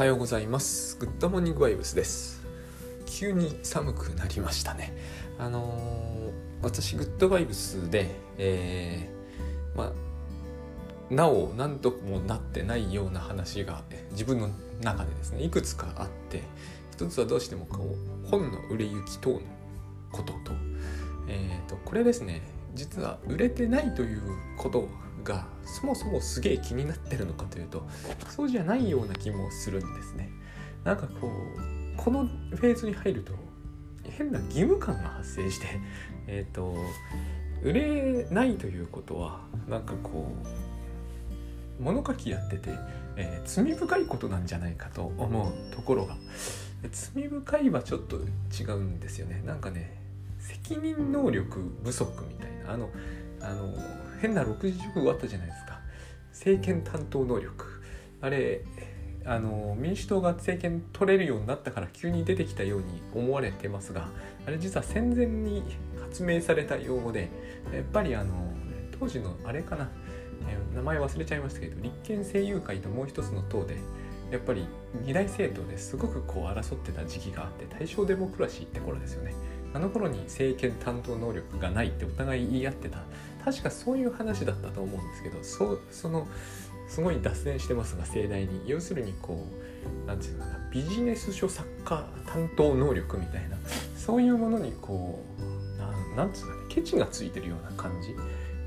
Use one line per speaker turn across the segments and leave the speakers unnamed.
はようございます。グッドモーニングバイブスです。急に寒くなりましたね。あのー、私グッドバイブスで、えー、まあなお何ともなってないような話が自分の中でですねいくつかあって一つはどうしてもこう本の売れ行き等のことと,、えーとこれですね実は売れてないということがそもそもすげえ気になってるのかというとそうじゃないような気もするんですね。なんかこうこのフェーズに入ると変な義務感が発生して えっ、ー、と売れないということはなんかこう物書きやってて、えー、罪深いことなんじゃないかと思うところが罪深いはちょっと違うんですよねなんかね責任能力不足みたいなあのあの変な60あったじゃないですか。政権担当能力。あれあの民主党が政権取れるようになったから急に出てきたように思われてますがあれ実は戦前に発明された用語でやっぱりあの当時のあれかな。名前忘れちゃいましたけど立憲政友会ともう一つの党でやっぱり二大政党ですごくこう争ってた時期があって大正デモクラシーって頃ですよね。あの頃に政権担当能力がないってお互い言い合ってた確かそういう話だったと思うんですけどそそのすごい脱線してますが盛大に。要するにこう何て言うのかなビジネス書作家担当能力みたいなそういうものにこう何て言うのかねケチがついてるような感じ。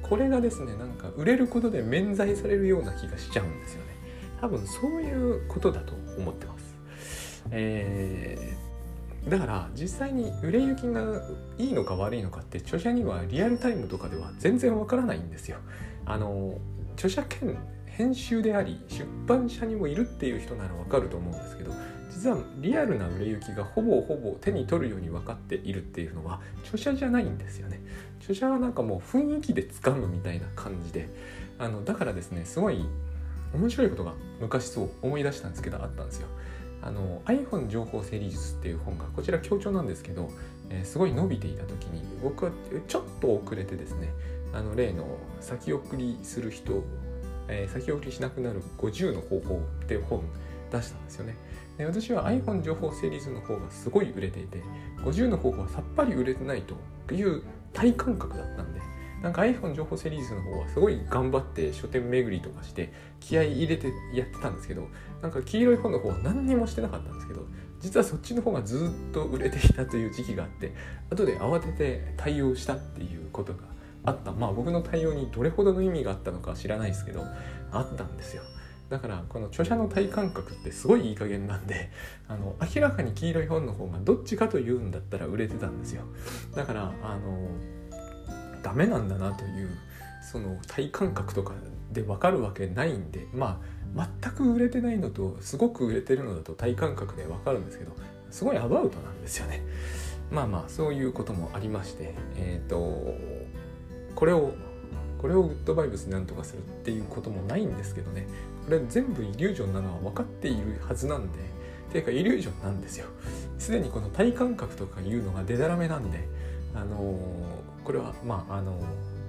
これがですねなんか売れることで免罪されるような気がしちゃうんですよね。多分そういうことだと思ってます。えーだから実際に売れ行きがいいのか悪いのかって著者にはリアルタイムとかでは全然わからないんですよ。あの著者兼編集であり出版社にもいるっていう人ならわかると思うんですけど実はリアルな売れ行きがほぼほぼ手に取るように分かっているっていうのは著者じゃないんですよね。著者はなんかもう雰囲気で掴むみたいな感じであのだからですねすごい面白いことが昔そう思い出したんですけどあったんですよ。あの iPhone 情報整理術っていう本がこちら強調なんですけど、えー、すごい伸びていた時に僕はちょっと遅れてですねあの例の先送りする人、えー、先送りしなくなる50の方法っていう本出したんですよね。で私は iPhone 情報整理術の方がすごい売れていて50の方法はさっぱり売れてないという体感覚だったんでなんか iPhone 情報セリーズの方はすごい頑張って書店巡りとかして気合い入れてやってたんですけどなんか黄色い本の方は何にもしてなかったんですけど実はそっちの方がずっと売れていたという時期があって後で慌てて対応したっていうことがあった。まあ僕の対応にどれほどの意味があったのか知らないですけどあったんですよ。だからこの著者の体感覚ってすごいいい加減なんであの明らかに黄色い本の方がどっちかというんだったら売れてたんですよ。だからあのダメなんだなというその体感覚とかで分かるわけないんでまあ全く売れてないのとすごく売れてるのだと体感覚で分かるんですけどすごいアバウトなんですよね。まあまあそういうこともありましてえっ、ー、とこれをこれをグッドバイブスなんとかするっていうこともないんですけどねこれ全部イリュージョンなのは分かっているはずなんでていうかイリュージョンなんですよすでにこの体感覚とかいうのがデタラメなんであのーこれはまああの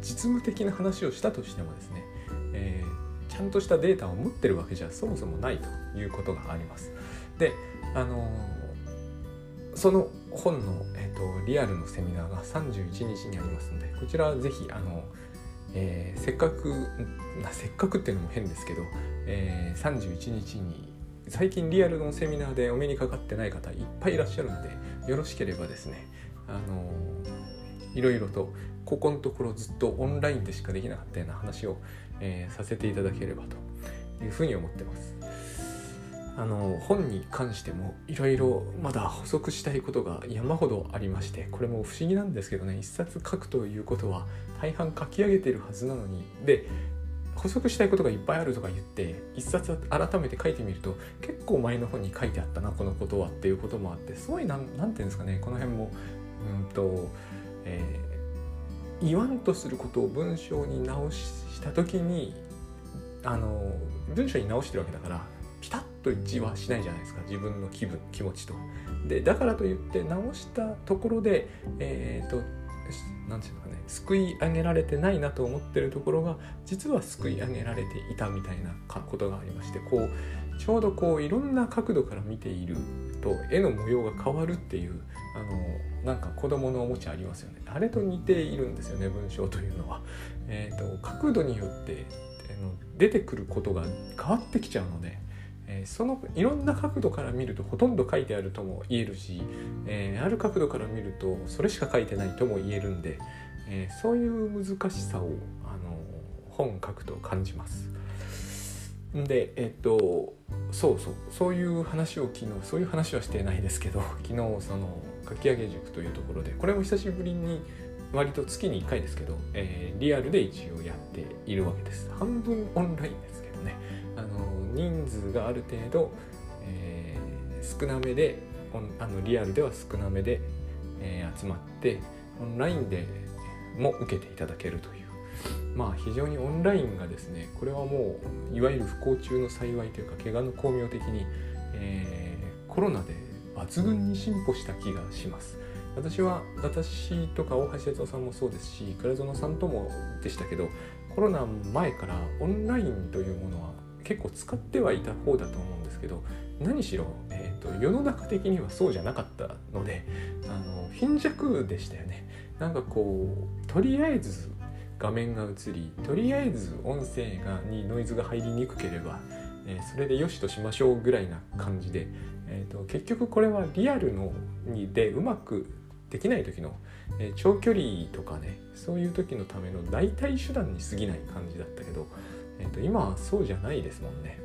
実務的な話をしたとしてもですね、えー、ちゃんとしたデータを持ってるわけじゃそもそもないということがあります。であのその本の、えーと、リアルのセミナーが31日にありますのでこちらぜひあの、えー、せっかくなせっかくっていうのも変ですけど、えー、31日に最近リアルのセミナーでお目にかかってない方いっぱいいらっしゃるのでよろしければですねあのいろいろとここのところずっとオンラインでしかできなかったような話を、えー、させていただければというふうに思ってます。あの本に関してもいろいろまだ補足したいことが山ほどありましてこれも不思議なんですけどね一冊書くということは大半書き上げてるはずなのにで補足したいことがいっぱいあるとか言って一冊改めて書いてみると結構前の本に書いてあったなこのことはっていうこともあってすごい何て言うんですかねこの辺もうんとえー、言わんとすることを文章に直した時にあの文章に直してるわけだからピタッと一致はしないじゃないですか自分の気分気持ちと。でだからといって直したところで、えーと、何て言うのかねすくい上げられてないなと思ってるところが実はすくい上げられていたみたいなことがありましてこうちょうどこういろんな角度から見ていると絵の模様が変わるっていうあのなんか子供のおもちゃありますよねあれと似ているんですよね文章というのは。えーと、角度によってあの出てくることが変わってきちゃうので。えー、そのいろんな角度から見るとほとんど書いてあるとも言えるし、えー、ある角度から見るとそれしか書いてないとも言えるんで、えー、そういう難しさをあの本書くと感じます。でえっとそうそうそういう話を昨日そういう話はしてないですけど 昨日そのかき上げ塾というところでこれも久しぶりに割と月に1回ですけど、えー、リアルで一応やっているわけです。半分オンラインですけどね。あの人数がある程度、えー、少なめであのリアルでは少なめで、えー、集まってオンラインでも受けていただけるというまあ非常にオンラインがですねこれはもういわゆる不幸中の幸いというか怪我の巧妙的に、えー、コロナで抜群に進歩した気がします。私は私とか大橋哲夫さんもそうですし倉園さんともでしたけどコロナ前からオンラインというものは結構使ってはいた方だと思うんですけど何しろ、えーと、世の中的にはそうじゃなかったのであの貧弱でしたよね。なんかこうとりあえず画面が映りとりあえず音声がにノイズが入りにくければ、えー、それでよしとしましょうぐらいな感じで、えーと、結局これはリアルのにでうまくできない時の、えー、長距離とかねそういう時のための代替手段に過ぎない感じだったけど、えーと、今はそうじゃないですもんね。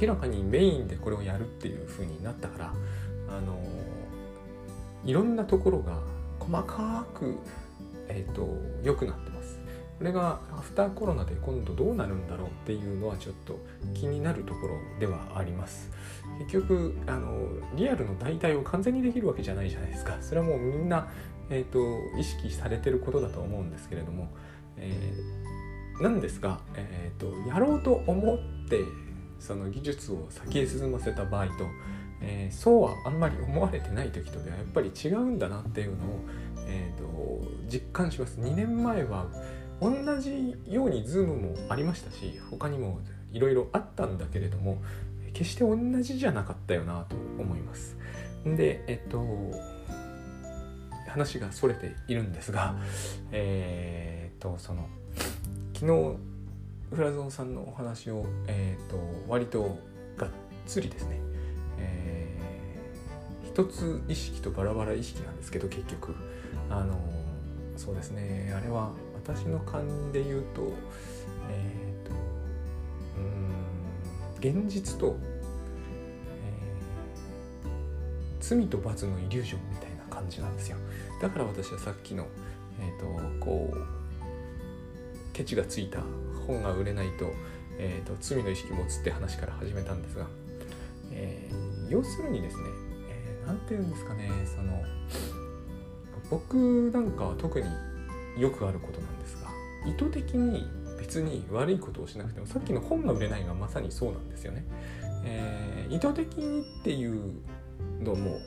明らかにメインでこれをやるっていう風になったからあのいろんなところが細かく、えーと良くなってますこれがアフターコロナで今度どうなるんだろうっていうのはちょっと気になるところではあります。結局あのリアルの代替を完全にできるわけじゃないじゃないですか。それはもうみんな、えーと、意識されてることだと思うんですけれども、えー、なんですが、えーと、やろうと思ってその技術を先へ進ませた場合と、えー、そうはあんまり思われてない時とではやっぱり違うんだなっていうのを、えーと実感します。2年前は同じようにズームもありましたし他にもいろいろあったんだけれども決して同じじゃなかったよなと思います。でえっと話がそれているんですがえー、っとその昨日フラゾンさんのお話を、えー、っと割とがっつりですね、えー、一つ意識とバラバラ意識なんですけど結局あのそうですねあれは私の勘で言うとえっ、ー、とうん現実と、えー、罪と罰のイリュージョンみたいな感じなんですよ。だから私はさっきのえっ、ー、とこうケチがついた本が売れないと,、えーと、罪の意識持つって話から始めたんですが、えー、要するにですね何、えー、て言うんですかねその僕なんかは特によくあることなんですが意図的に別に悪いことをしなくてもさっきの本が売れないがまさにそうなんですよね。えー、意図的にっていうのも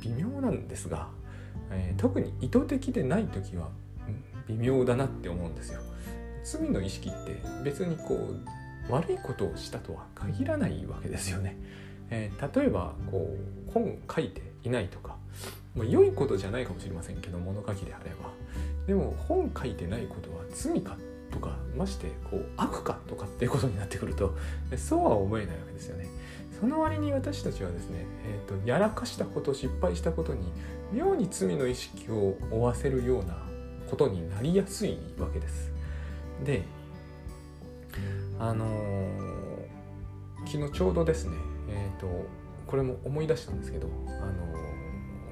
微妙なんですが、えー、特に意図的でない時は、微妙だなって思うんですよ。罪の意識って別にこう悪いことをしたとは限らないわけですよね。えー、例えばこう本書いていないとか、まあ、良いことじゃないかもしれませんけど物書きであればでも本書いてないことは罪かとかましてこう悪かとかっていうことになってくると そうは思えないわけですよね。その割に私たちはですね、えーと、やらかしたこと失敗したことに妙に罪の意識を負わせるようなことになりやすいわけです。であのー、昨日ちょうどですねえっ、ー、とこれも思い出したんですけどあのー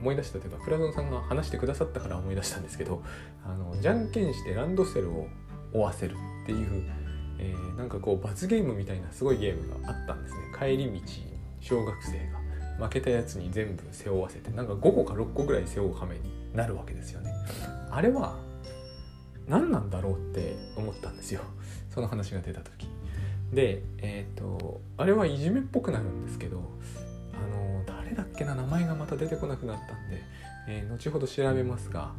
思い出したというかプラゾンさんが話してくださったから思い出したんですけどあのじゃんけんしてランドセルを負わせるっていう、えー、なんかこう罰ゲームみたいなすごいゲームがあったんですね。帰り道小学生が負けたやつに全部背負わせてなんか5個か6個ぐらい背負う羽目になるわけですよね。あれは何なんだろうって思ったんですよ。その話が出た時。でえっ、ー、とあれはいじめっぽくなるんですけどあの誰だっけな名前がまた出てこなくなったんで、えー、後ほど調べますが、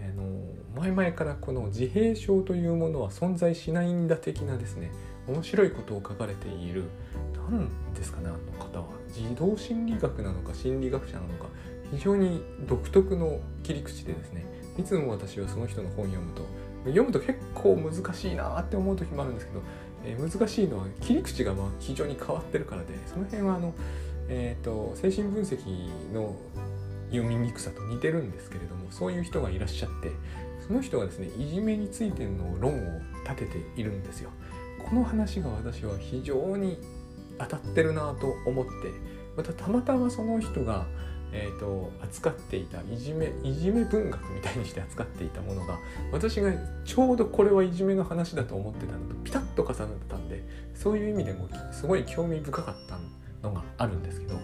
えの前々からこの自閉症というものは存在しないんだ的なですね面白いことを書かれている何ですかねあの方は。児童心理学なのか心理学者なのか非常に独特の切り口でですねいつも私はその人の本を読むと読むと結構難しいなって思う時もあるんですけど、えー、難しいのは切り口がまあ非常に変わってるからでその辺はあの、えーと、精神分析の読みにくさと似てるんですけれどもそういう人がいらっしゃってその人がですねいじめについての論を立てているんですよ。この話が私は非常に当たってるなと思ってまたたまたまその人がえーと、扱っていたいじめいじめ文学みたいにして扱っていたものが私がちょうどこれはいじめの話だと思ってたのとピタッと重なったんでそういう意味でもすごい興味深かったんのがあるんですけど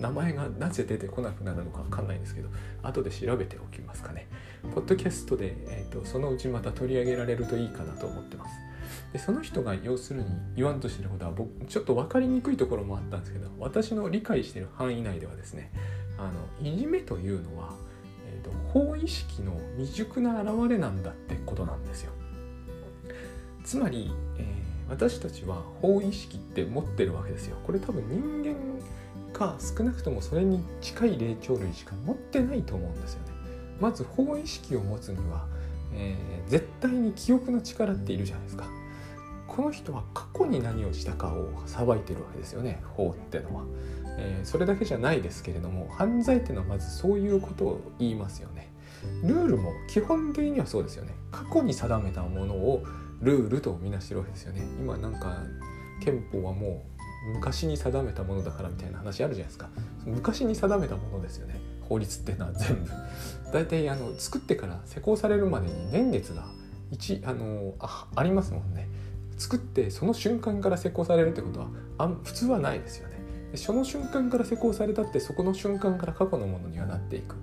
名前がなぜ出てこなくなるのか分かんないんですけど後で調べておきますかねポッドキャストで、えーとそのうちまた取り上げられるといいかなと思ってますでその人が要するに言わんとしてることは僕ちょっと分かりにくいところもあったんですけど私の理解してる範囲内ではですねあのいじめというのは、えーと、法意識の未熟な現れなんだってことなんですよ。つまり、えー、私たちは法意識って持ってるわけですよ。これ多分人間か少なくともそれに近い霊長類しか持ってないと思うんですよね。まず法意識を持つには、えー、絶対に記憶の力っているじゃないですか。この人は過去に何をしたかを裁いてるわけですよね法ってのは。えー、それだけじゃないですけれども犯罪ってのはまずそういうことを言いますよね。ルールも基本的にはそうですよね。過去に定めたものをルールとみなしてるわけですよね。今なんか憲法はもう昔に定めたものだからみたいな話あるじゃないですか。昔に定めたものですよね。法律っていうのは全部。大体あの作ってから施行されるまでに年月が1あのあありますもんね。作ってその瞬間から施行されるってことはあ普通はないですよね。その瞬間から施行されたってそこの瞬間から過去のものにはなっていく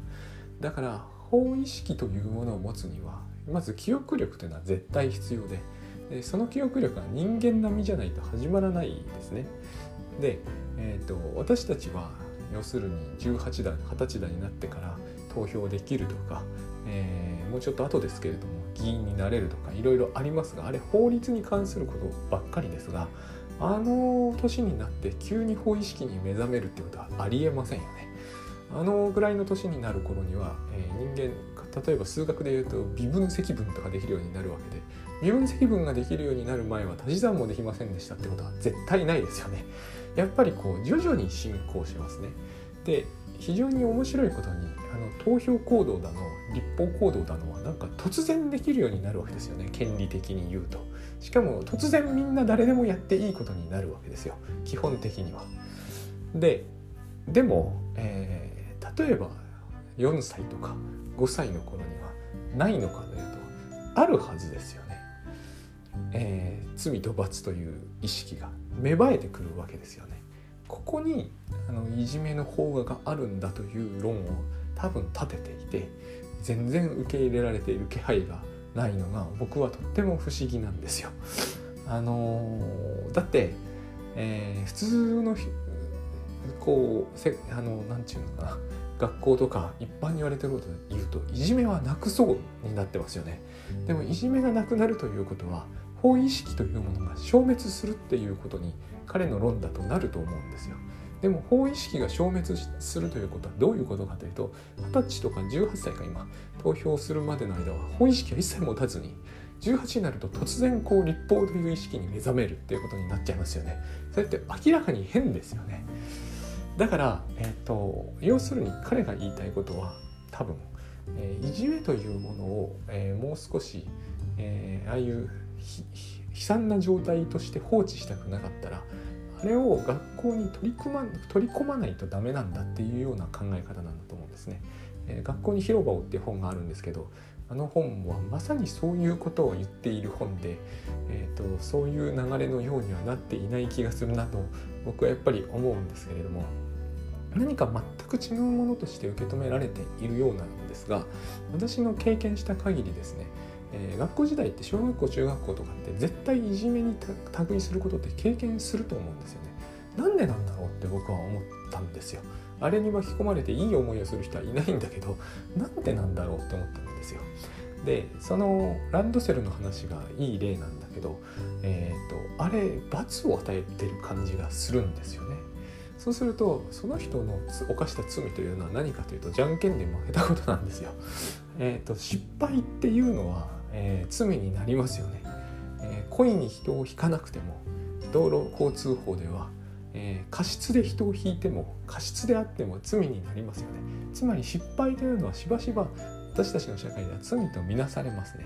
だから法意識というものを持つにはまず記憶力というのは絶対必要ででその記憶力は人間並みじゃないと始まらないですねで、えーと、私たちは要するに18代20歳代になってから投票できるとか、えー、もうちょっと後ですけれども議員になれるとかいろいろありますがあれ法律に関することばっかりですがあの年になって急に法意識に目覚めるってことはありえませんよね。あのぐらいの年になる頃には、えー、人間例えば数学で言うと微分積分とかできるようになるわけで微分積分ができるようになる前は足し算もできませんでしたってことは絶対ないですよね。やっぱりこう徐々に進行しますね。で非常に面白いことにあの投票行動だの立法行動だのはなんか突然できるようになるわけですよね権利的に言うとしかも突然みんな誰でもやっていいことになるわけですよ基本的にはででも、えー、例えば4歳とか5歳の頃にはないのかというとあるはずですよね、えー、罪と罰という意識が芽生えてくるわけですよね。ここにあのいじめの方があるんだという論を多分立てていて全然受け入れられている気配がないのが僕はとっても不思議なんですよ。あのー、だって、えー、普通のこうせあのなんていうのかな。学校とか一般に言われてることで言うといじめはなくそうになってますよね。でもいじめがなくなるということは法意識というものが消滅するっていうことに彼の論だとなると思うんですよ。でも法意識が消滅するということはどういうことかというと二十歳とか18歳か今投票するまでの間は法意識は一切持たずに18になると突然こう立法という意識に目覚めるっていうことになっちゃいますよね。それって明らかに変ですよね。だから、えーと、要するに彼が言いたいことは多分、えー、いじめというものを、えー、もう少し、えー、ああいう悲惨な状態として放置したくなかったらあれを学校に取り組ま取り込まないとダメなんだっていうような考え方なんだと思うんですね。えー、学校に広場をっていう本があるんですけどあの本はまさにそういうことを言っている本で、えーと、そういう流れのようにはなっていない気がするなと僕はやっぱり思うんですけれども何か全く違うものとして受け止められているようなんですが私の経験した限りですねえー、学校時代って小学校中学校とかって絶対いじめに類することって経験すると思うんですよね。なんでなんだろうって僕は思ったんですよ。あれに巻き込まれていい思いをする人はいないんだけどなんでなんだろうって思ったんですよ。でそのランドセルの話がいい例なんだけど、えーと、あれ罰を与えてる感じがするんですよね。そうするとその人の犯した罪というのは何かというとじゃんけんで負けたことなんですよ。えーと、失敗っていうのは、えー、罪になりますよね。えー、故意に人を引かなくても道路交通法ではえー、過失で人を引いても過失であっても罪になりますよねつまり失敗というのはしばしば私たちの社会では罪とみなされますね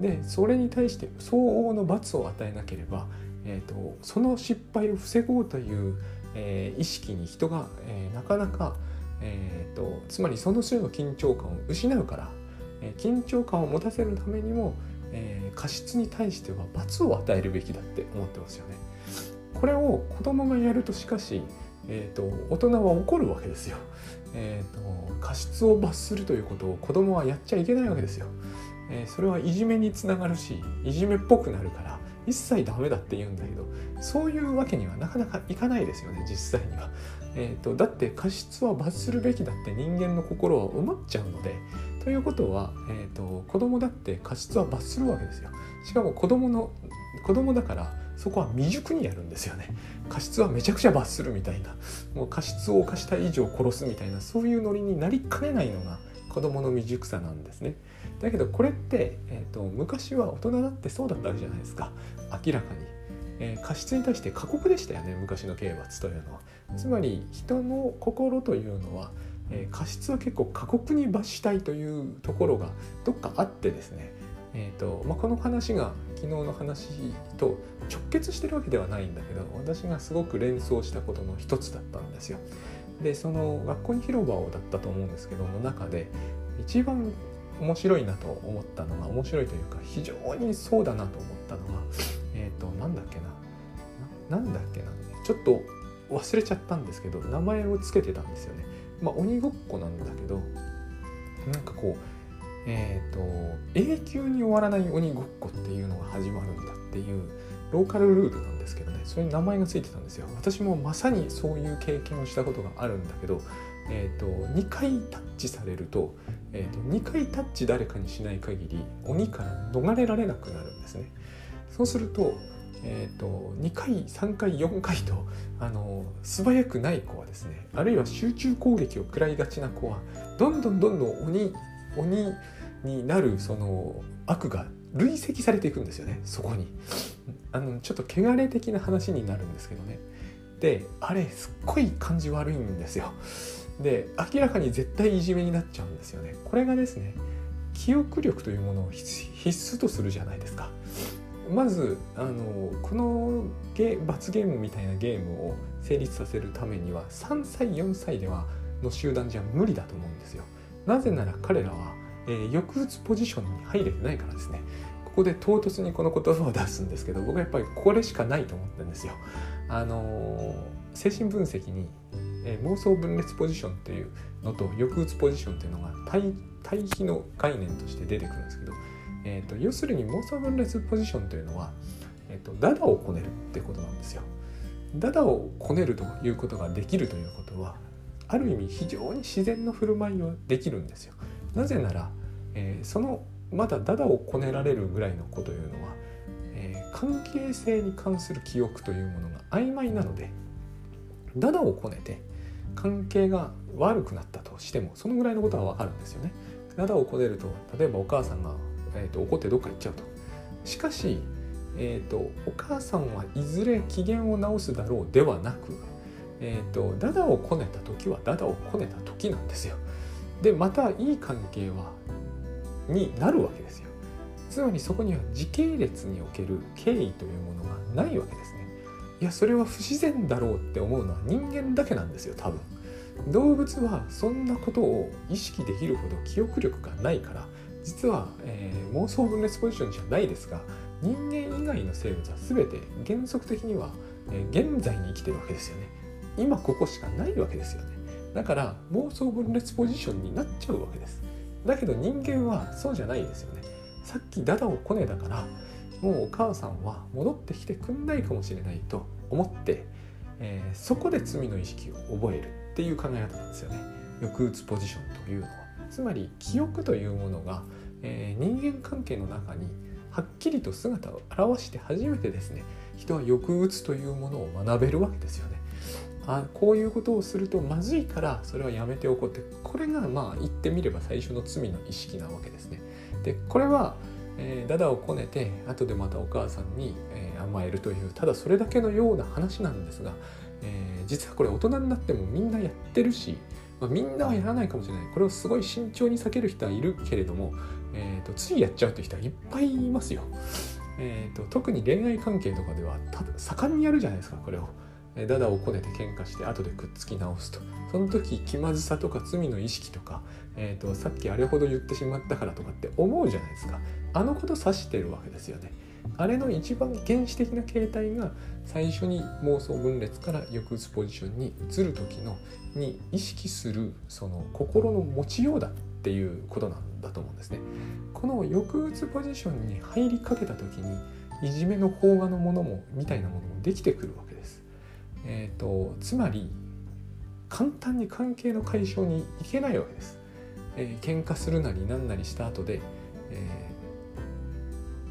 でそれに対して相応の罰を与えなければ、えーと、その失敗を防ごうという、えー、意識に人が、えー、なかなか、えーと、つまりその種の緊張感を失うから、えー、緊張感を持たせるためにも、え過失に対しては罰を与えるべきだって思ってますよね。これを子供がやるとしかし、えーと、大人は怒るわけですよ、えーと。過失を罰するということを子供はやっちゃいけないわけですよ。えー、それはいじめにつながるしいじめっぽくなるから一切ダメだって言うんだけどそういうわけにはなかなかいかないですよね実際には。えーと、だって過失は罰するべきだって人間の心は思っちゃうのでということは、えーと子供だって過失は罰するわけですよ。しかも子供の子供だからそこは未熟にやるんですよね過失はめちゃくちゃ罰するみたいなもう過失を犯した以上殺すみたいなそういうノリになりかねないのが子どもの未熟さなんですねだけどこれって、えーと、昔は大人だってそうだったわけじゃないですか。明らかに、えー、過失に対して過酷でしたよね昔の刑罰というのは。つまり人の心というのは、えー、過失は結構過酷に罰したいというところがどっかあってですね。えーとまあ、この話が昨日の話と直結してるわけではないんだけど私がすごく連想したことの一つだったんですよ。でその学校に広場をだったと思うんですけどの中で一番面白いなと思ったのが面白いというか非常にそうだなと思ったのがえっ、ー、となんだっけな。なんだっけな。ちょっと忘れちゃったんですけど名前を付けてたんですよね。まあ鬼ごっこなんだけどなんかこうえーと、永久に終わらない鬼ごっこっていうのが始まるんだっていうローカルルールなんですけどね。そういう名前がついてたんですよ。私もまさにそういう経験をしたことがあるんだけど、えーと、2回タッチされると,、えーと、2回タッチ誰かにしない限り鬼から逃れられなくなるんですね。そうすると,、えー、と2回3回4回とあの素早くない子はですねあるいは集中攻撃を食らいがちな子はどんどんどんどん鬼鬼になるその悪が累積されていくんですよね。そこに。あのちょっと汚れ的な話になるんですけどね。であれすっごい感じ悪いんですよ。で明らかに絶対いじめになっちゃうんですよね。これがですね記憶力というものを必須とするじゃないですか。まずあのこのゲ罰ゲームみたいなゲームを成立させるためには3歳4歳ではの集団じゃ無理だと思うんですよ。なぜなら彼らは、えー、抑うつポジションに入れてないからですね。ここで唐突にこの言葉を出すんですけど僕はやっぱりこれしかないと思ってるんですよ。あのー、精神分析に、えー、妄想分裂ポジションっていうのと抑うつポジションっていうのが対対比の概念として出てくるんですけど、えーと、要するに妄想分裂ポジションというのは、えーと、ダダをこねるってことなんですよ。ダダをこねるということができるということはある意味非常に自然の振る舞いをできるんですよ。なぜなら、えー、そのまだダダをこねられるぐらいの子というのは、えー、関係性に関する記憶というものが曖昧なのでダダをこねて関係が悪くなったとしてもそのぐらいのことは分かるんですよね。ダダをこねると例えばお母さんが、えーと、怒ってどっか行っちゃうと。しかし、えーとお母さんはいずれ機嫌を直すだろうではなくえーと、ダダをこねた時はダダをこねた時なんですよ。でまたいい関係はになるわけですよ。つまりそこには時系列における敬意というものがないわけです。いやそれは不自然だろうって思うのは人間だけなんですよ多分。動物はそんなことを意識できるほど記憶力がないから実は、えー、妄想分裂ポジションじゃないですが人間以外の生物は全て原則的には、えー、現在に生きてるわけですよね。今ここしかないわけですよねだから妄想分裂ポジションになっちゃうわけですだけど人間はそうじゃないですよねさっきダダをこねだからもうお母さんは戻ってきてくんないかもしれないと思って、えー、そこで罪の意識を覚えるっていう考え方なんですよね。抑うつポジションというのは。つまり記憶というものが、えー、人間関係の中にはっきりと姿を現して初めてですね人は抑うつというものを学べるわけですよね。あこういうことをするとまずいからそれはやめておこうってこれがまあ言ってみれば最初の罪の意識なわけですね。でこれはえー、ダダをこねて後でまたお母さんに、えー、甘えるというただそれだけのような話なんですが、えー、実はこれ大人になってもみんなやってるし、まあ、みんなはやらないかもしれないこれをすごい慎重に避ける人はいるけれども、えーと、ついやっちゃうという人はいっぱいいますよ。えーと、特に恋愛関係とかでは盛んにやるじゃないですかこれを。ダダをこねて喧嘩して後でくっつき直すとその時気まずさとか罪の意識とか、えーとさっきあれほど言ってしまったからとかって思うじゃないですかあのこと指してるわけですよね。あれの一番原始的な形態が最初に妄想分裂から抑うつポジションに移る時のに意識するその心の持ちようだっていうことなんだと思うんですね。この抑うつポジションに入りかけた時にいじめの邦画のものもみたいなものもできてくるわけです。えーと、つまり簡単に関係の解消にいけないわけです。えー、喧嘩するなりなんなりした後で、えー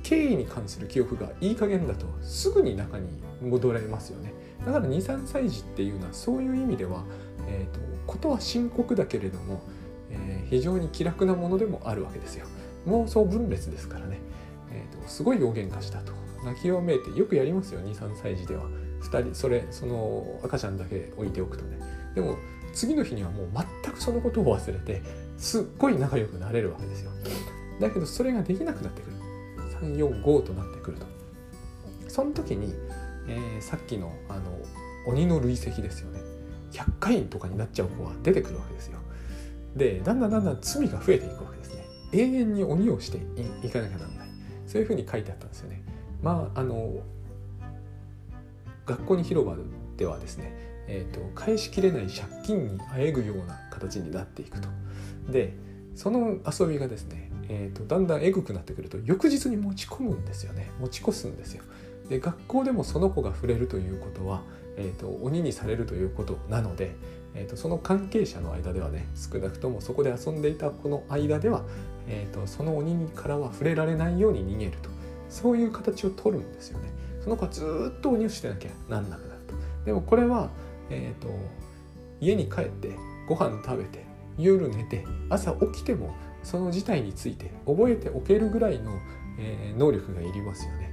経緯に関する記憶がいい加減だとすぐに中に戻れますよね。だから23歳児っていうのはそういう意味では、えーと、ことは深刻だけれども、えー、非常に気楽なものでもあるわけですよ。妄想分裂ですからね、えーと、すごい大喧嘩したと。泣きわめいてよくやりますよ23歳児では。2人それその赤ちゃんだけ置いておくとね。でも次の日にはもう全くそのことを忘れてすっごい仲良くなれるわけですよ。だけどそれができなくなってくる。345となってくると。その時に、えー、さっきのあの鬼の累積ですよね。100回とかになっちゃう子は出てくるわけですよ。でだんだんだんだん罪が増えていくわけですね。永遠に鬼をしていかなきゃなんない。そういうふうに書いてあったんですよね。まああの学校に広場ではですね、えーと、返しきれない借金にあえぐような形になっていくとでその遊びがですねえーと、だんだんエグくなってくると翌日に持ち込むんですよね持ち越すんですよ。で学校でもその子が触れるということは、えーと、鬼にされるということなので、えーと、その関係者の間ではね少なくともそこで遊んでいた子の間では、えー、とその鬼からは触れられないように逃げるとそういう形を取るんですよね。その子はずっと鬼をしてなきゃなんなくなると。でもこれは、えー、と家に帰ってご飯食べて夜寝て朝起きてもその事態について覚えておけるぐらいの、えー、能力がいりますよね。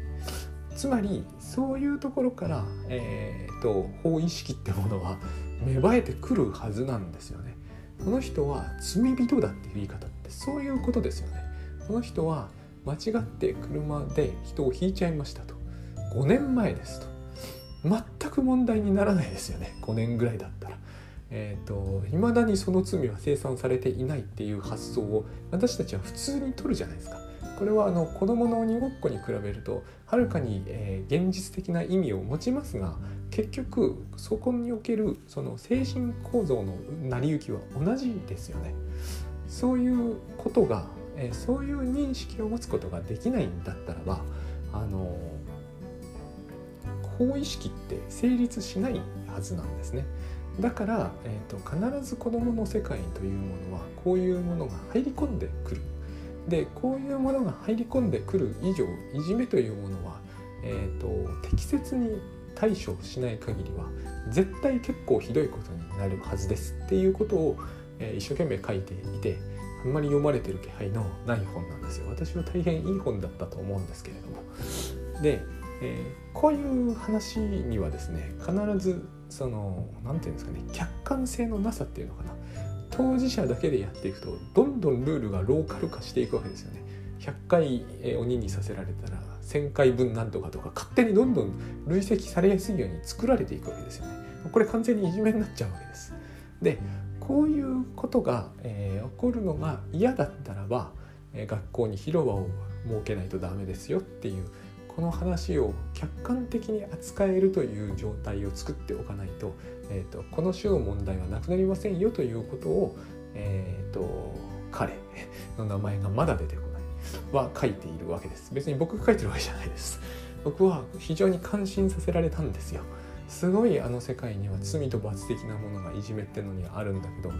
つまりそういうところから、えーと、法意識ってものは芽生えてくるはずなんですよね。この人は罪人だっていう言い方ってそういうことですよね。この人は間違って車で人を引いちゃいましたと。5年前ですと。全く問題にならないですよね。5年ぐらいだったら。えーと、未だにその罪は清算されていないっていう発想を私たちは普通に取るじゃないですか。これはあの子どもの鬼ごっこに比べるとはるかに、えー、現実的な意味を持ちますが結局そこにおけるその精神構造の成り行きは同じですよね。そういうことが、えー、そういう認識を持つことができないんだったらばあの法意識って成立しないはずなんですね。だから、えーと、必ず子どもの世界というものはこういうものが入り込んでくる。でこういうものが入り込んでくる以上いじめというものは、えーと、適切に対処しない限りは絶対結構ひどいことになるはずですっていうことを、えー、一生懸命書いていてあんまり読まれてる気配のない本なんですよ。私は大変いい本だったと思うんですけれども。で、えー、こういう話にはですね必ずその何て言うんですかね客観性のなさっていうのかな当事者だけでやっていくとどんどんルールがローカル化していくわけですよね。100回、え鬼にさせられたら1,000回分なんとかとか勝手にどんどん累積されやすいように作られていくわけですよね。これ完全にいじめになっちゃうわけです。でこういうことが、えー、起こるのが嫌だったらば、え、学校に広場を設けないとダメですよっていうこの話を客観的に扱えるという状態を作っておかないと,、えーと、この種の問題はなくなりませんよということを、えーと、彼の名前がまだ出てこないは書いているわけです。別に僕が書いてるわけじゃないです。僕は非常に感心させられたんですよ。すごいあの世界には罪と罰的なものがいじめってのにはあるんだけど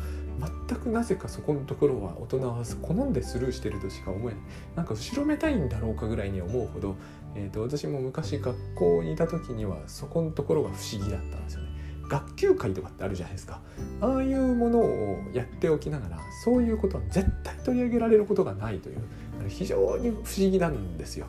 全くなぜかそこのところは大人は好んでスルーしてるとしか思えないなんか後ろめたいんだろうかぐらいに思うほど、えーと、私も昔学校にいた時にはそこのところが不思議だったんですよね。学級会とかってあるじゃないですかああいうものをやっておきながらそういうことは絶対取り上げられることがないという非常に不思議なんですよ。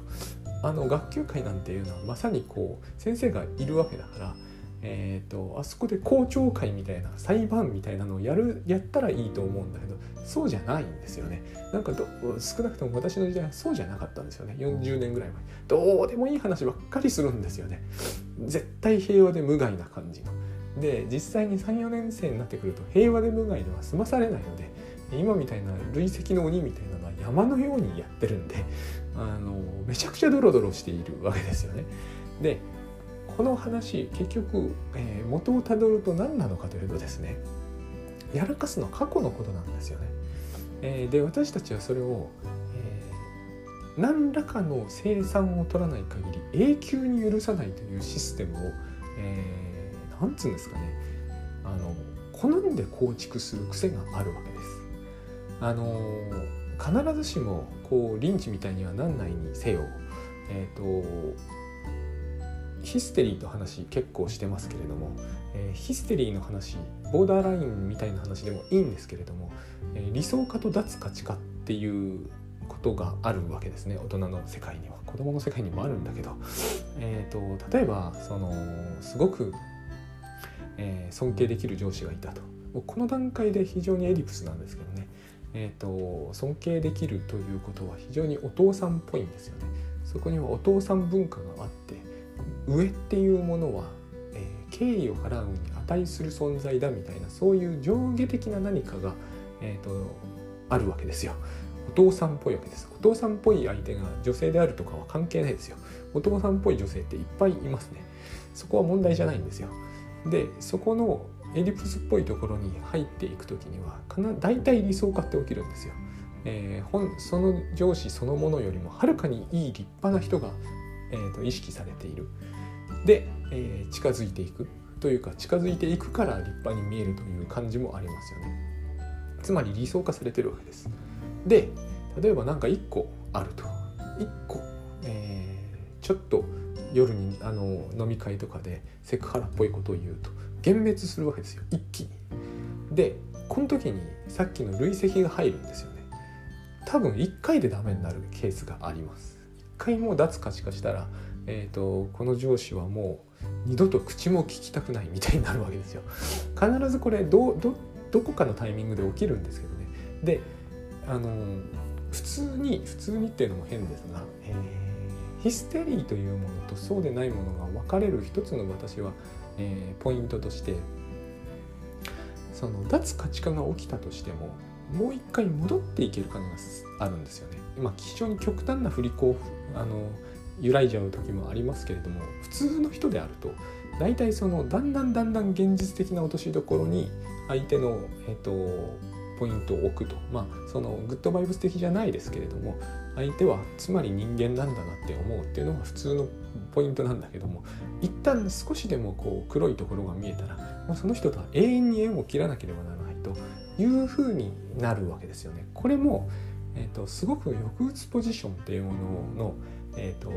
あの学級会なんていうのはまさにこう先生がいるわけだからえーと、あそこで公聴会みたいな裁判みたいなのをやるやったらいいと思うんだけどそうじゃないんですよね。なんか少なくとも私の時代はそうじゃなかったんですよね。40年ぐらい前。どうでもいい話ばっかりするんですよね。絶対平和で無害な感じの。で実際に34年生になってくると平和で無害では済まされないので今みたいな累積の鬼みたいなのは山のようにやってるんであのめちゃくちゃドロドロしているわけですよね。でこの話結局、えー、元をたどると何なのかというとですねやらかすのは過去のことなんですよね。えー、で私たちはそれを、えー、何らかの生産を取らない限り永久に許さないというシステムを、えー、なんつうんですかねあの好んで構築する癖があるわけです。あの必ずしもこうリンチみたいにはなんないにせよ、えーとヒステリーと話結構してますけれども、えー、ヒステリーの話ボーダーラインみたいな話でもいいんですけれども、えー、理想化と脱価値化っていうことがあるわけですね大人の世界には。子供の世界にもあるんだけど、えーと、例えばそのすごく、えー、尊敬できる上司がいたと。この段階で非常にエディプスなんですけどね、えーと尊敬できるということは非常にお父さんっぽいんですよね。そこにはお父さん文化があって上っていうものは、えー、敬意を払うに値する存在だみたいなそういう上下的な何かが、えーと、あるわけですよ。お父さんっぽいわけです。お父さんっぽい相手が女性であるとかは関係ないですよ。お父さんっぽい女性っていっぱいいますね。そこは問題じゃないんですよ。でそこのエリプスっぽいところに入っていく時には大体理想化って起きるんですよ。えー、本その上司そのものよりもはるかにいい立派な人が、えーと意識されている。で、えー、近づいていくというか近づいていくから立派に見えるという感じもありますよね。つまり理想化されてるわけです。で例えば何か1個あると。1個、えー、ちょっと夜にあの飲み会とかでセクハラっぽいことを言うと幻滅するわけですよ。一気に。でこの時にさっきの累積が入るんですよね。多分1回でダメになるケースがあります。1回も脱価値化したらえーと、この上司はもう二度と口も聞きたくないみたいになるわけですよ。必ずこれどどどこかのタイミングで起きるんですけどね。であの普通に普通にっていうのも変ですが、えー、ヒステリーというものとそうでないものが分かれる一つの私は、えー、ポイントとしてその脱価値化が起きたとしてももう一回戻っていける感じがあるんですよね。まあ、非常に極端な振り子あの揺らいじゃう時もありますけれども普通の人であると大体そのだんだんだんだん現実的な落としどころに相手の、えーと、ポイントを置くとまあそのグッドバイブス的じゃないですけれども相手はつまり人間なんだなって思うっていうのが普通のポイントなんだけども一旦少しでもこう黒いところが見えたらもうその人とは永遠に縁を切らなければならないというふうになるわけですよね。これも、えーと、すごく抑うつポジションっていうもののえーと、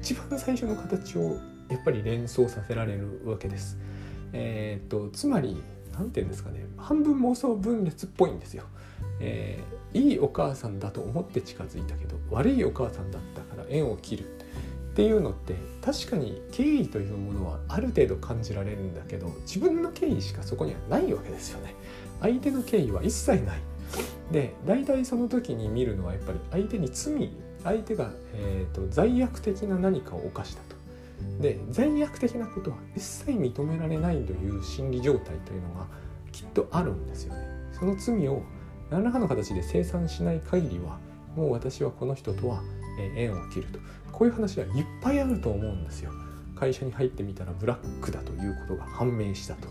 一番最初の形をやっぱり連想させられるわけです。えーと、つまり何て言うんですかね半分妄想分裂っぽいんですよ。えー、いいお母さんだと思って近づいたけど悪いお母さんだったから縁を切るっていうのって確かに敬意というものはある程度感じられるんだけど自分の敬意しかそこにはないわけですよね。相手の敬意は一切ない。で大体その時に見るのはやっぱり相手に罪相手が、えーと、罪悪的な何かを犯したと。で罪悪的なことは一切認められないという心理状態というのがきっとあるんですよね。その罪を何らかの形で清算しない限りはもう私はこの人とは縁を切るとこういう話はいっぱいあると思うんですよ。会社に入ってみたらブラックだということが判明したと。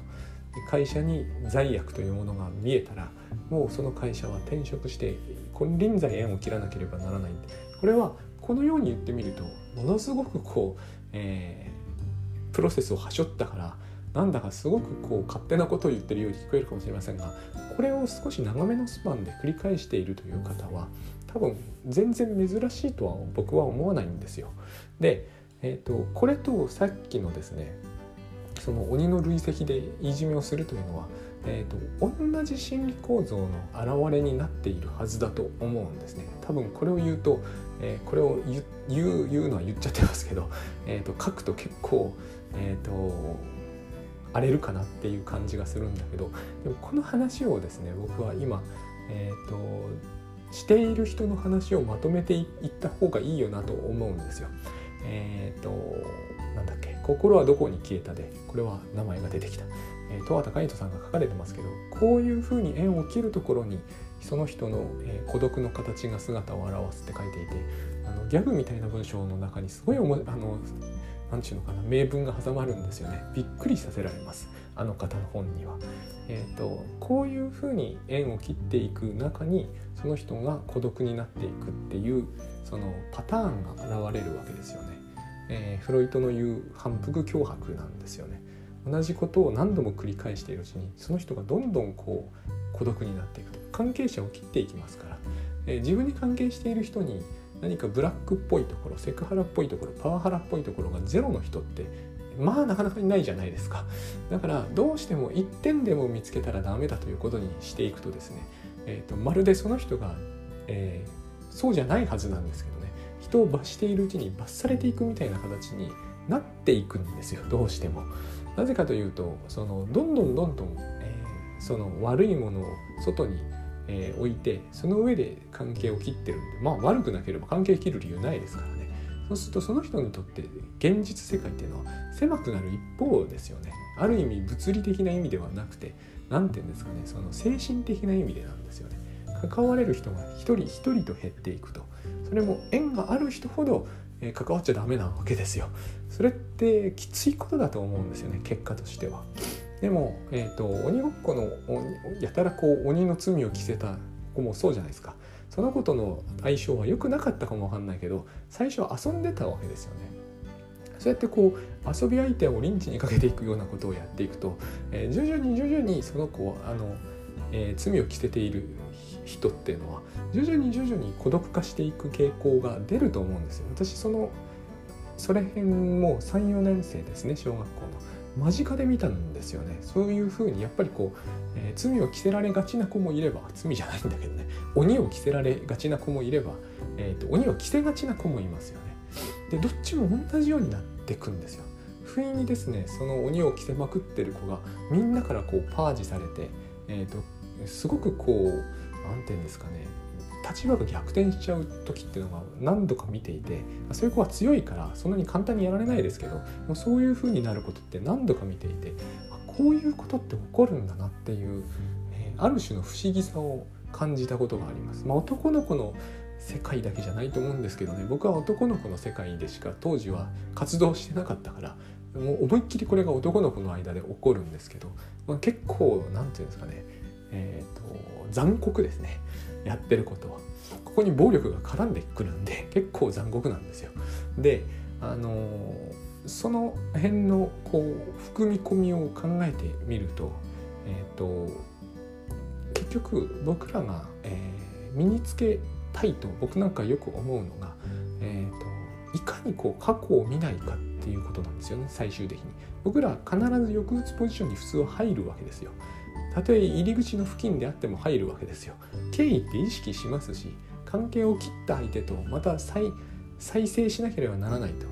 会社に罪悪というものが見えたらもうその会社は転職して金輪際縁を切らなければならないこれはこのように言ってみるとものすごくこう、えー、プロセスをはしょったからなんだかすごくこう勝手なことを言ってるように聞こえるかもしれませんがこれを少し長めのスパンで繰り返しているという方は多分全然珍しいとは僕は思わないんですよ。で、えーと、これとさっきのですねその鬼の累積でいじめをするというのは、えーと、同じ心理構造の表れになっているはずだと思うんですね。多分これを言うと、えー、これを言う言うのは言っちゃってますけど、えーと、書くと結構、えー、と荒れるかなっていう感じがするんだけどでもこの話をですね僕は今、えー、としている人の話をまとめていった方がいいよなと思うんですよ。えっ、ー、となんだっけ「心はどこに消えたで」これは名前が出てきた。えー、十和田海人さんが書かれてますけどこういうふうに縁を切るところにその人の、えー、孤独の形が姿を表すって書いていてあのギャグみたいな文章の中にすごいおもあのなんていうのかな名文が挟まるんですよねびっくりさせられますあの方の本には。えーと、こういうふうに縁を切っていく中にその人が孤独になっていくっていうそのパターンが現れるわけですよね。えー、フロイトの言う反復脅迫なんですよね。同じことを何度も繰り返しているうちにその人がどんどんこう孤独になっていく関係者を切っていきますから、え、自分に関係している人に何かブラックっぽいところセクハラっぽいところパワハラっぽいところがゼロの人ってまあなかなかいないじゃないですかだからどうしても1点でも見つけたらダメだということにしていくとですね、えーと、まるでその人が、えー、そうじゃないはずなんですけどね人を罰しているうちに罰されていくみたいな形になっていくんですよどうしても。なぜかというとそのどんどんどんどん、えー、その悪いものを外に、えー、置いてその上で関係を切ってるんでまあ悪くなければ関係切る理由ないですからね。そうするとその人にとって現実世界っていうのは狭くなる一方ですよね。ある意味物理的な意味ではなくて何て言うんですかねその精神的な意味でなんですよね。関われる人が一人一人と減っていくと。それも縁がある人ほど関わっちゃダメなわけですよ。それってきついことだと思うんですよね結果としては。でも、えーと、鬼ごっこのやたらこう鬼の罪を着せた子もそうじゃないですか。その子との相性は良くなかったかもわかんないけど最初は遊んでたわけですよね。そうやってこう遊び相手をリンチにかけていくようなことをやっていくと、えー、徐々に徐々にその子をあの、えー、罪を着せている人っていうのは徐々に徐々に孤独化していく傾向が出ると思うんですよ。私そのそれ辺も34年生ですね小学校の。間近で見たんですよね。そういうふうにやっぱりこう、えー、罪を着せられがちな子もいれば罪じゃないんだけどね。鬼を着せられがちな子もいれば、えーと、鬼を着せがちな子もいますよね。でどっちも同じようになっていくんですよ。不意にですねその鬼を着せまくってる子がみんなからこうパージされて、えーと、すごくこう何て言うんですかね。立場が逆転しちゃう時っていうのが何度か見ていてそういう子は強いからそんなに簡単にやられないですけどそういう風になることって何度か見ていてこういうことって起こるんだなっていう、え、ある種の不思議さを感じたことがあります。まあ、男の子の世界だけじゃないと思うんですけどね僕は男の子の世界でしか当時は活動してなかったからもう思いっきりこれが男の子の間で起こるんですけど、まあ、結構何て言うんですかねえーと、残酷ですね。やってることは。ここに暴力が絡んでくるんで結構残酷なんですよ。であのー、その辺のこう含み込みを考えてみると,、えーと、結局僕らが、えー、身につけたいと僕なんかよく思うのが、えーと、いかにこう過去を見ないかっていうことなんですよね最終的に。僕ら必ず抑うつポジションに普通は入るわけですよ。たとえ入り口の付近であっても入るわけですよ。敬意って意識しますし関係を切った相手とまた再再生しなければならないと。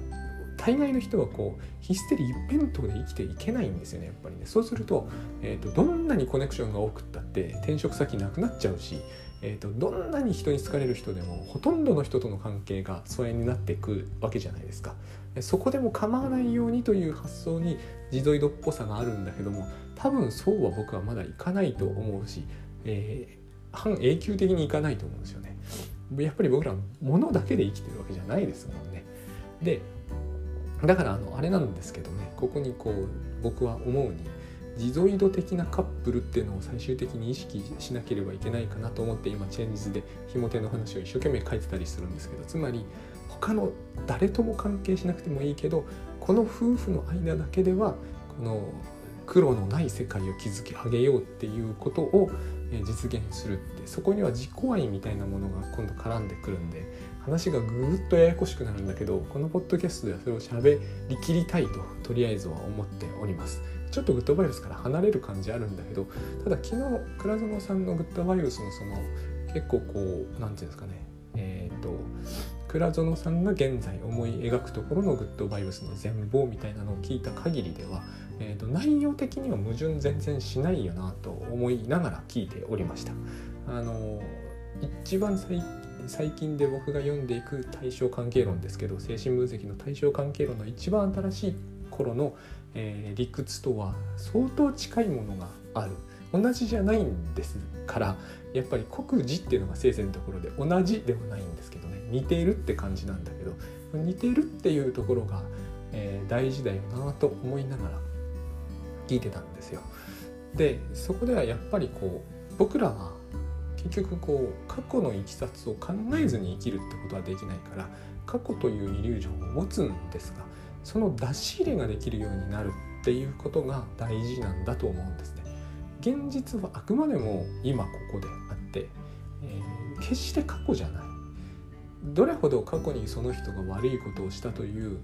大概の人はこうヒステリー一辺倒で生きていけないんですよねやっぱりね。そうすると,、えーと、どんなにコネクションが多くったって転職先なくなっちゃうし、えーと、どんなに人に好かれる人でもほとんどの人との関係が疎遠になっていくわけじゃないですか。そこでも構わないようにという発想にジゾイドっぽさがあるんだけども多分そうは僕はまだいかないと思うし、えー、半永久的にいかないと思うんですよね。やっぱり僕ら物だけで生きてるわけじゃないですもんね。でだからあのあれなんですけどねここにこう僕は思うにジゾイド的なカップルっていうのを最終的に意識しなければいけないかなと思って今チェンジズでひも手の話を一生懸命書いてたりするんですけどつまり他の誰とも関係しなくてもいいけどこの夫婦の間だけではこの黒のない世界を築き上げようっていうことを実現するってそこには自己愛みたいなものが今度絡んでくるんで話がぐっとややこしくなるんだけどこのポッドキャストではそれを喋りきりたいととりあえずは思っております。ちょっとグッドバイブスから離れる感じあるんだけどただ昨日倉園さんのグッドバイブスのその結構こう何て言うんですかねえっ、ー、と倉園さんが現在思い描くところのグッドバイブスの全貌みたいなのを聞いた限りでは、えーと、内容的には矛盾全然しないよなと思いながら聞いておりました。あの一番最近で僕が読んでいく対象関係論ですけど精神分析の対象関係論の一番新しい頃の、えー、理屈とは相当近いものがある同じじゃないんですからやっぱり国字っていうのが先生のところで同じではないんですけどね似ているって感じなんだけど似ているっていうところが、えー、大事だよなと思いながら聞いてたんですよ。でそこではやっぱりこう僕らは結局こう過去のいきさつを考えずに生きるってことはできないから過去というイリュージョンを持つんですがその出し入れができるようになるっていうことが大事なんだと思うんですね。現実はあくまでも今ここであって、えー、決して過去じゃないどれほど過去にその人が悪いことをしたという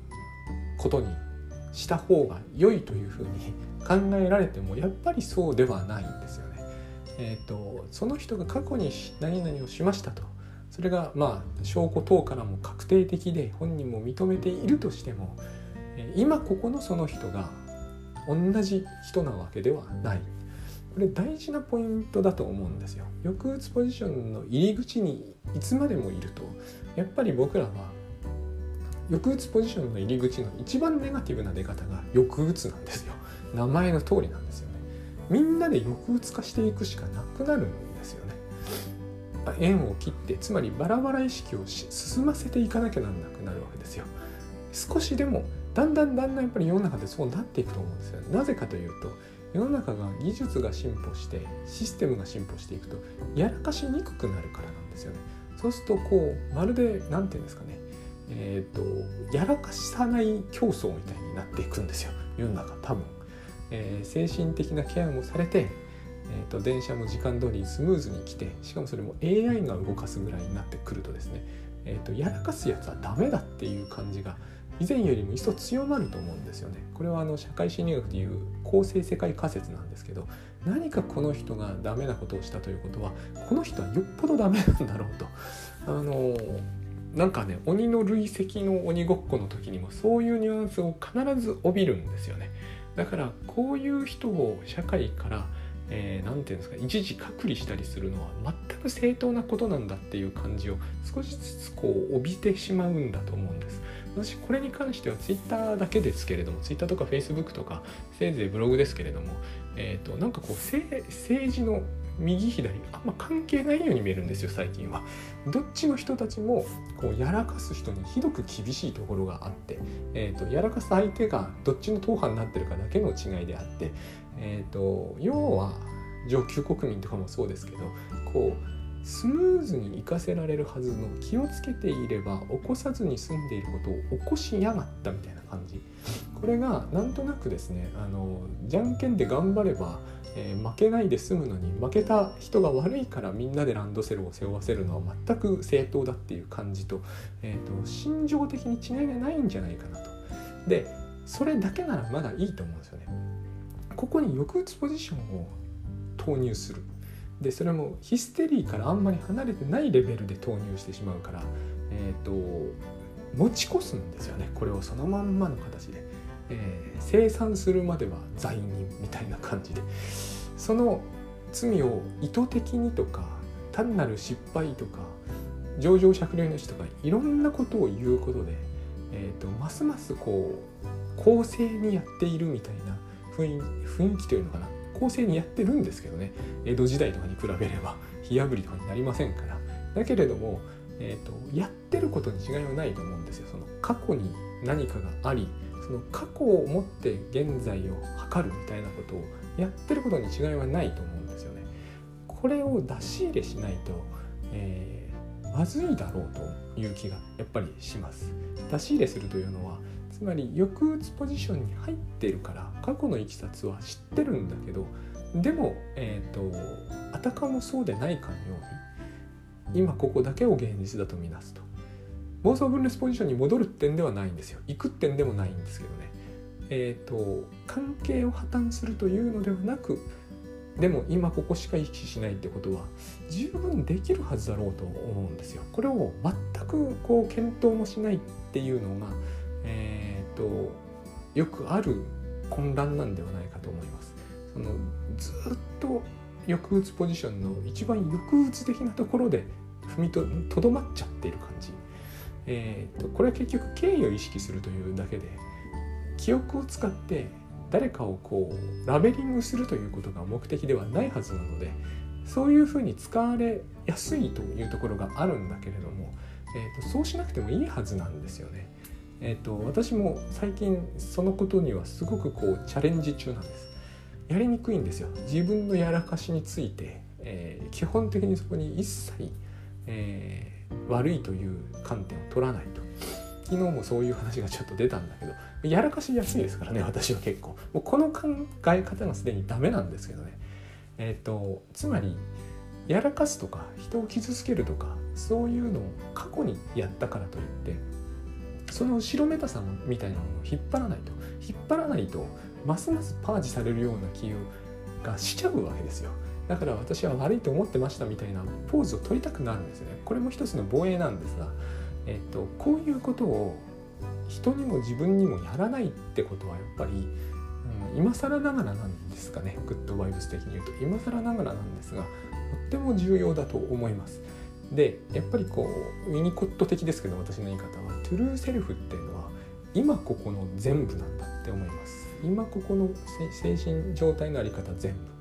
ことにした方が良いというふうに 考えられてもやっぱりそうではないんですよね。えーと、その人が過去に何々をしましたと。それがまあ証拠等からも確定的で本人も認めているとしても今ここのその人が同じ人なわけではない。これ大事なポイントだと思うんですよ。抑うつポジションの入り口にいつまでもいるとやっぱり僕らは抑うつポジションの入り口の一番ネガティブな出方が抑うつなんですよ。名前の通りなんですよね。みんなで抑うつ化していくしかなくなるんですよね。縁を切ってつまりバラバラ意識を進ませていかなきゃなんなくなるわけですよ。少しでもだんだんだんだんやっぱり世の中でそうなっていくと思うんですよなぜかというと世の中が技術が進歩してシステムが進歩していくとやらかしにくくなるからなんですよね。そうするとこうまるで何て言うんですかね。え、ー、とやらかさない競争みたいになっていくんですよ世の中多分、えー、精神的なケアもされてえーと、電車も時間通りスムーズに来てしかもそれも AI が動かすぐらいになってくるとですね、えーとやらかすやつはダメだっていう感じが以前よりも一層強まると思うんですよね。これはあの社会心理学でいう構成世界仮説なんですけど何かこの人がダメなことをしたということはこの人はよっぽどダメなんだろうと。あのなんかね鬼の累積の鬼ごっこの時にもそういうニュアンスを必ず帯びるんですよね。だからこういう人を社会からえー、て言うんですか一時隔離したりするのは全く正当なことなんだっていう感じを少しずつこう帯びてしまうんだと思うんです。私これに関しては Twitter だけですけれども Twitter とか Facebook とかせいぜいブログですけれども、えーと、なんかこう政治の右左あんま関係ないように見えるんですよ最近は。どっちの人たちもこうやらかす人にひどく厳しいところがあって、えーと、やらかす相手がどっちの党派になってるかだけの違いであって、えーと要は上級国民とかもそうですけどこうスムーズに活かせられるはずの気をつけていれば起こさずに済んでいることを起こしやがったみたいな感じこれがなんとなくですねあのじゃんけんで頑張れば、えー、負けないで済むのに負けた人が悪いからみんなでランドセルを背負わせるのは全く正当だっていう感じと,、えーと、心情的に違いがないんじゃないかなと。でそれだけならまだいいと思うんですよね。ここに抑うつポジションを投入するでそれもヒステリーからあんまり離れてないレベルで投入してしまうから、えーと、持ち越すんですよねこれをそのまんまの形で、えー、生産するまでは罪人みたいな感じで。その罪を意図的にとか単なる失敗とか上場酌量の死とかいろんなことを言うことで、えーと、ますますこう公正にやっているみたいな雰囲気というのかな。公正にやってるんですけどね。江戸時代とかに比べれば火あぶりとかになりませんから。だけれども、えーと、やってることに違いはないと思うんですよ。その過去に何かがありその過去をもって現在を測るみたいなことをやってることに違いはないと思うんですよね。これを出し入れしないと、えー、まずいだろうという気がやっぱりします。出し入れするというのはつまり抑うつポジションに入っているから過去のいきさつは知ってるんだけどでも、えーと、あたかもそうでないかのように今ここだけを現実だとみなすと。妄想分裂ポジションに戻る点ではないんですよ行く点でもないんですけどねえっ、ー、と関係を破綻するというのではなくでも今ここしか意識しないってことは十分できるはずだろうと思うんですよ。これを全くこう検討もしないっていうのが、えーと、よくある混乱なんではないかと思います。そのずっと抑うつポジションの一番抑うつ的なところで踏みとどまっちゃっている感じ。えーとこれは結局敬意を意識するというだけで記憶を使って誰かをこうラベリングするということが目的ではないはずなのでそういうふうに使われやすいというところがあるんだけれども、えーと、そうしなくてもいいはずなんですよね。えーと、私も最近そのことにはすごくこうチャレンジ中なんです。やりにくいんですよ。自分のやらかしについて、えー、基本的にそこに一切、えー、悪いという観点を取らないと。昨日もそういう話がちょっと出たんだけどやらかしやすいですからね私は結構。もうこの考え方がすでにダメなんですけどね。えっ、ー、とつまりやらかすとか人を傷つけるとかそういうのを過去にやったからといってその後ろめたさみたいなものを引っ張らないと。引っ張らないとますますパージされるような気がしちゃうわけですよ。だから私は悪いと思ってましたみたいなポーズを取りたくなるんですよねこれも一つの防衛なんですが、えっと、こういうことを人にも自分にもやらないってことはやっぱり、うん、今更ながらなんですかねグッドバイブス的に言うと今更ながらなんですがとっても重要だと思います。でやっぱりこうミニコット的ですけど私の言い方はトゥルーセルフっていうのは今ここの全部なんだって思います。今ここの精神状態のあり方全部。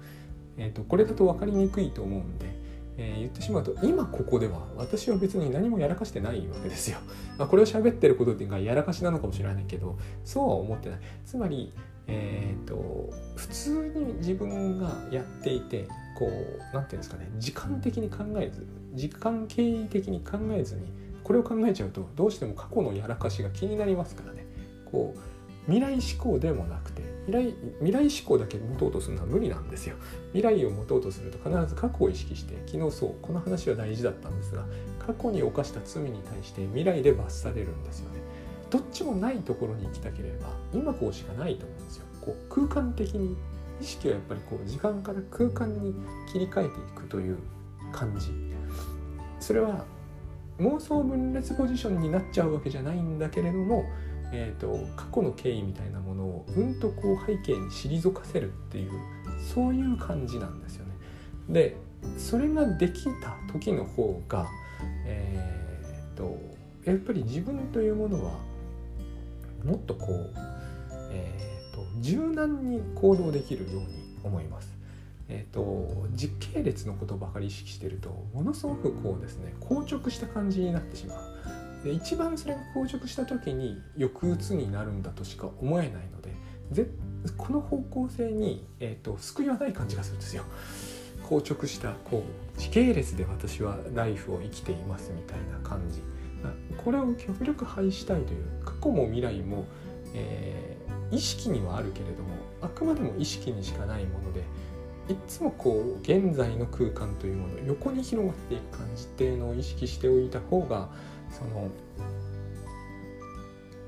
えーと、これだと分かりにくいと思うんでえー、言ってしまうと今ここでは私は別に何もやらかしてないわけですよ。まあ、これを喋ってることっていうかやらかしなのかもしれないけどそうは思ってない。つまり、えーと、普通に自分がやっていてこう何て言うんですかね時間的に考えず時間経営的に考えずにこれを考えちゃうとどうしても過去のやらかしが気になりますからね。こう未来思考でもなくて未来未来思考だけ持とうとするのは無理なんですよ。未来を持とうとすると必ず過去を意識して昨日そうこの話は大事だったんですが過去に犯した罪に対して未来で罰されるんですよね。どっちもないところに行きたければ今こうしかないと思うんですよ。こう空間的に意識をやっぱりこう時間から空間に切り替えていくという感じ。それは妄想分裂ポジションになっちゃうわけじゃないんだけれどもえーと、過去の経緯みたいなものをうんとこう背景に退かせるっていうそういう感じなんですよね。でそれができた時の方が、えーと、やっぱり自分というものはもっとこう、えーと、柔軟に行動できるように思います。えーと時系列のことばかり意識してるとものすごくこうですね硬直した感じになってしまう。で一番それが硬直した時に抑うつになるんだとしか思えないのでぜこの方向性に、えーと、救いはない感じがするんですよ。硬直したこう時系列で私はライフを生きていますみたいな感じこれを極力排したいという過去も未来も、えー、意識にはあるけれどもあくまでも意識にしかないものでいつもこう現在の空間というもの横に広がっていく感じっていうのを意識しておいた方がその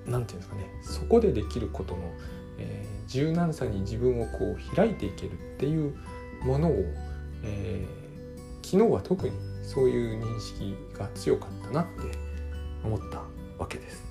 何て言うんですかねそこでできることの、えー、柔軟さに自分をこう開いていけるっていうものを、えー、昨日は特にそういう認識が強かったなって思ったわけです。